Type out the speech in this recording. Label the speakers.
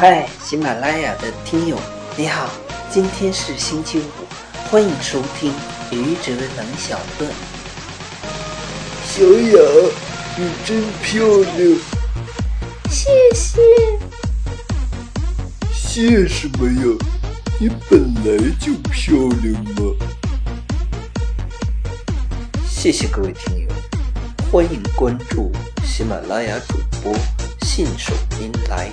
Speaker 1: 嗨，喜马拉雅的听友，你好，今天是星期五，欢迎收听愚者冷小段。
Speaker 2: 小雅，你真漂亮，
Speaker 3: 谢谢。
Speaker 2: 谢什么呀？你本来就漂亮嘛。
Speaker 1: 谢谢各位听友，欢迎关注喜马拉雅主播信手拈来